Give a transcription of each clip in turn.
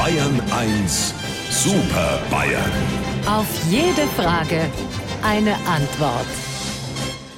Bayern 1 Super Bayern. Auf jede Frage eine Antwort.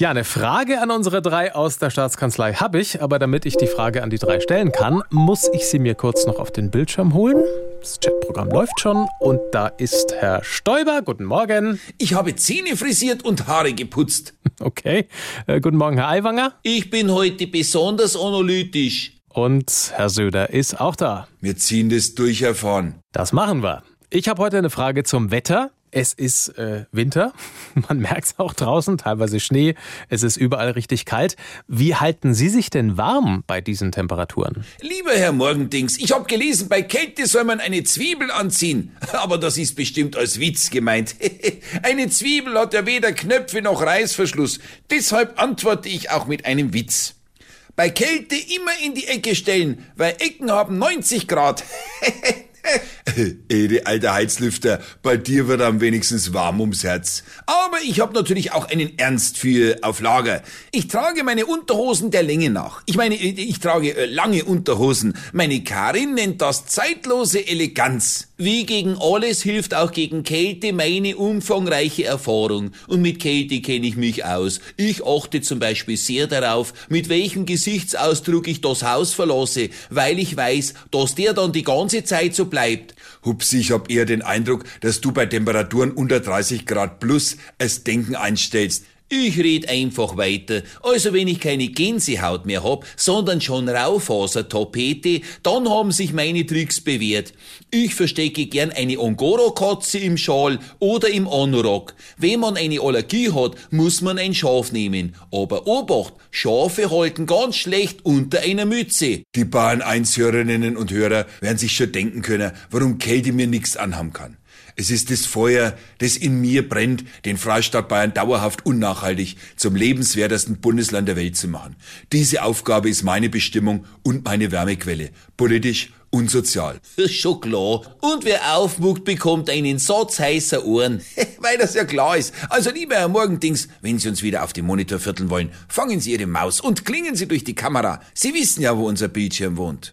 Ja, eine Frage an unsere drei aus der Staatskanzlei habe ich, aber damit ich die Frage an die drei stellen kann, muss ich sie mir kurz noch auf den Bildschirm holen. Das Chatprogramm läuft schon und da ist Herr Stoiber. Guten Morgen. Ich habe Zähne frisiert und Haare geputzt. Okay. Äh, guten Morgen, Herr Aiwanger. Ich bin heute besonders analytisch. Und Herr Söder ist auch da. Wir ziehen das durch, Herr Vorn. Das machen wir. Ich habe heute eine Frage zum Wetter. Es ist äh, Winter, man merkt es auch draußen, teilweise Schnee, es ist überall richtig kalt. Wie halten Sie sich denn warm bei diesen Temperaturen? Lieber Herr Morgendings, ich habe gelesen, bei Kälte soll man eine Zwiebel anziehen. Aber das ist bestimmt als Witz gemeint. eine Zwiebel hat ja weder Knöpfe noch Reißverschluss. Deshalb antworte ich auch mit einem Witz. Bei Kälte immer in die Ecke stellen, weil Ecken haben 90 Grad. Ede, alter Heizlüfter, bei dir wird am wenigstens warm ums Herz. Aber ich habe natürlich auch einen Ernst für auf Lager. Ich trage meine Unterhosen der Länge nach. Ich meine, ich trage äh, lange Unterhosen. Meine Karin nennt das zeitlose Eleganz. Wie gegen alles hilft auch gegen Kälte meine umfangreiche Erfahrung. Und mit Kälte kenne ich mich aus. Ich achte zum Beispiel sehr darauf, mit welchem Gesichtsausdruck ich das Haus verlasse, weil ich weiß, dass der dann die ganze Zeit so bleibt. Hupsi, ich hab eher den Eindruck, dass du bei Temperaturen unter 30 Grad plus es Denken einstellst. Ich red einfach weiter. Also wenn ich keine Gänsehaut mehr hab, sondern schon Raufasertapete, dann haben sich meine Tricks bewährt. Ich verstecke gern eine Angora-Katze im Schal oder im Anorak. Wenn man eine Allergie hat, muss man ein Schaf nehmen. Aber Obacht, Schafe halten ganz schlecht unter einer Mütze. Die Bahn 1 Hörerinnen und Hörer werden sich schon denken können, warum Kälte mir nichts anhaben kann. Es ist das Feuer, das in mir brennt, den Freistaat Bayern dauerhaft unnachhaltig zum lebenswertesten Bundesland der Welt zu machen. Diese Aufgabe ist meine Bestimmung und meine Wärmequelle. Politisch und sozial. Schon klar. Und wer aufmuckt, bekommt einen Satz heißer Ohren. Weil das ja klar ist. Also lieber Herr Morgendings, wenn Sie uns wieder auf dem Monitor vierteln wollen, fangen Sie Ihre Maus und klingen Sie durch die Kamera. Sie wissen ja, wo unser Bildschirm wohnt.